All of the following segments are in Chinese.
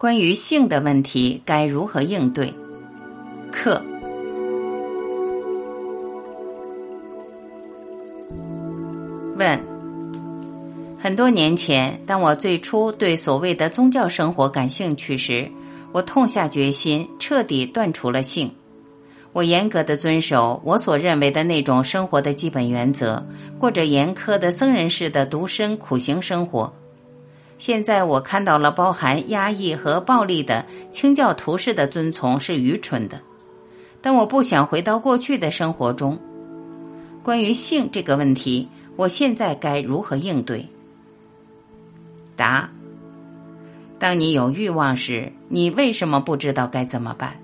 关于性的问题该如何应对？课问：很多年前，当我最初对所谓的宗教生活感兴趣时，我痛下决心，彻底断除了性。我严格的遵守我所认为的那种生活的基本原则，过着严苛的僧人式的独身苦行生活。现在我看到了包含压抑和暴力的清教徒式的遵从是愚蠢的，但我不想回到过去的生活中。关于性这个问题，我现在该如何应对？答：当你有欲望时，你为什么不知道该怎么办？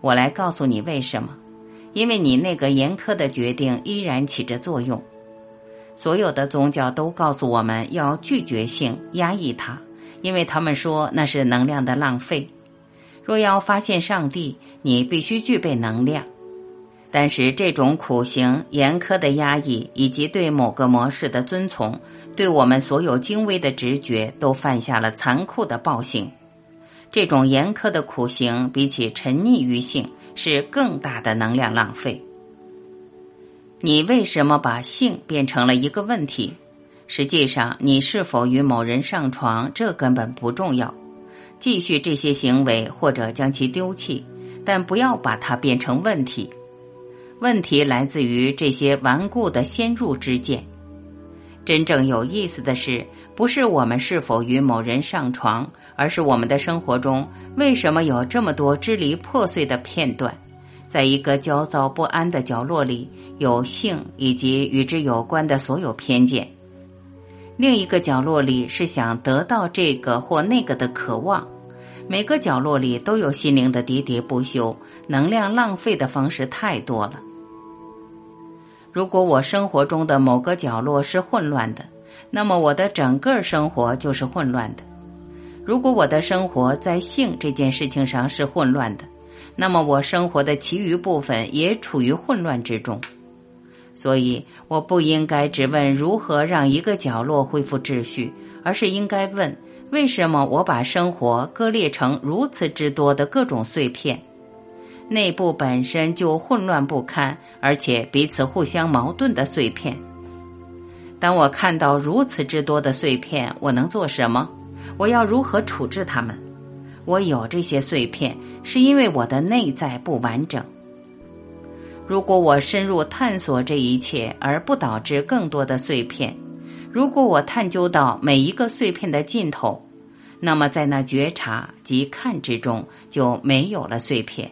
我来告诉你为什么，因为你那个严苛的决定依然起着作用。所有的宗教都告诉我们要拒绝性，压抑它，因为他们说那是能量的浪费。若要发现上帝，你必须具备能量。但是这种苦行、严苛的压抑以及对某个模式的遵从，对我们所有精微的直觉都犯下了残酷的暴行。这种严苛的苦行，比起沉溺于性，是更大的能量浪费。你为什么把性变成了一个问题？实际上，你是否与某人上床，这根本不重要。继续这些行为，或者将其丢弃，但不要把它变成问题。问题来自于这些顽固的先入之见。真正有意思的是，不是我们是否与某人上床，而是我们的生活中为什么有这么多支离破碎的片段。在一个焦躁不安的角落里，有性以及与之有关的所有偏见；另一个角落里是想得到这个或那个的渴望。每个角落里都有心灵的喋喋不休，能量浪费的方式太多了。如果我生活中的某个角落是混乱的，那么我的整个生活就是混乱的。如果我的生活在性这件事情上是混乱的，那么我生活的其余部分也处于混乱之中，所以我不应该只问如何让一个角落恢复秩序，而是应该问为什么我把生活割裂成如此之多的各种碎片，内部本身就混乱不堪，而且彼此互相矛盾的碎片。当我看到如此之多的碎片，我能做什么？我要如何处置它们？我有这些碎片。是因为我的内在不完整。如果我深入探索这一切，而不导致更多的碎片；如果我探究到每一个碎片的尽头，那么在那觉察及看之中就没有了碎片。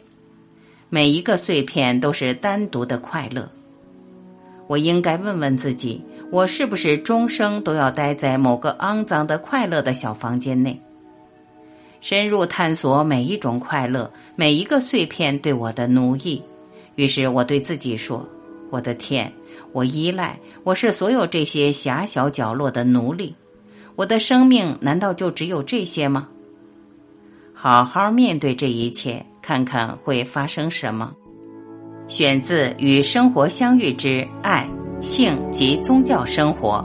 每一个碎片都是单独的快乐。我应该问问自己：我是不是终生都要待在某个肮脏的快乐的小房间内？深入探索每一种快乐，每一个碎片对我的奴役。于是我对自己说：“我的天，我依赖，我是所有这些狭小角落的奴隶。我的生命难道就只有这些吗？”好好面对这一切，看看会发生什么。选自《与生活相遇之爱、性及宗教生活》。